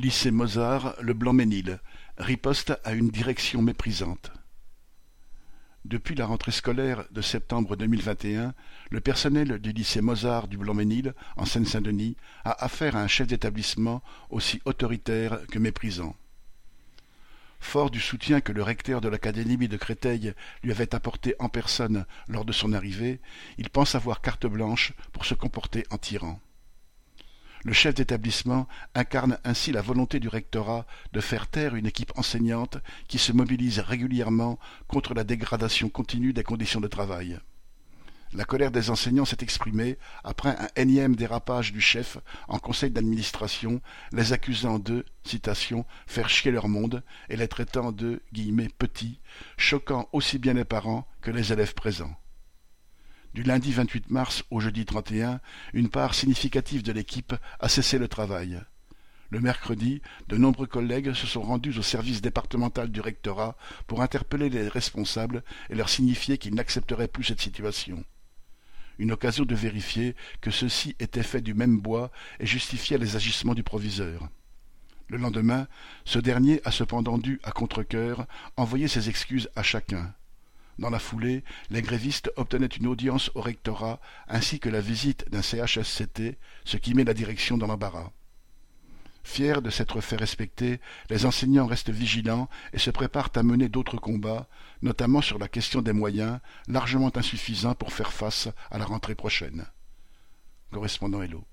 Lycée Mozart, le Blanc-Ménil, riposte à une direction méprisante. Depuis la rentrée scolaire de septembre 2021, le personnel du lycée Mozart du Blanc-Ménil, en Seine-Saint-Denis, a affaire à un chef d'établissement aussi autoritaire que méprisant. Fort du soutien que le recteur de l'académie de Créteil lui avait apporté en personne lors de son arrivée, il pense avoir carte blanche pour se comporter en tyran. Le chef d'établissement incarne ainsi la volonté du rectorat de faire taire une équipe enseignante qui se mobilise régulièrement contre la dégradation continue des conditions de travail. La colère des enseignants s'est exprimée après un énième dérapage du chef en conseil d'administration, les accusant de citation, faire chier leur monde et les traitant de guillemets, petits, choquant aussi bien les parents que les élèves présents. Du lundi 28 mars au jeudi 31, une part significative de l'équipe a cessé le travail. Le mercredi, de nombreux collègues se sont rendus au service départemental du rectorat pour interpeller les responsables et leur signifier qu'ils n'accepteraient plus cette situation. Une occasion de vérifier que ceux-ci étaient faits du même bois et justifiaient les agissements du proviseur. Le lendemain, ce dernier a cependant dû, à contre-cœur, envoyer ses excuses à chacun. Dans la foulée, les grévistes obtenaient une audience au rectorat ainsi que la visite d'un CHSCT, ce qui met la direction dans l'embarras. Fiers de s'être fait respecter, les enseignants restent vigilants et se préparent à mener d'autres combats, notamment sur la question des moyens, largement insuffisants pour faire face à la rentrée prochaine. Correspondant Hello.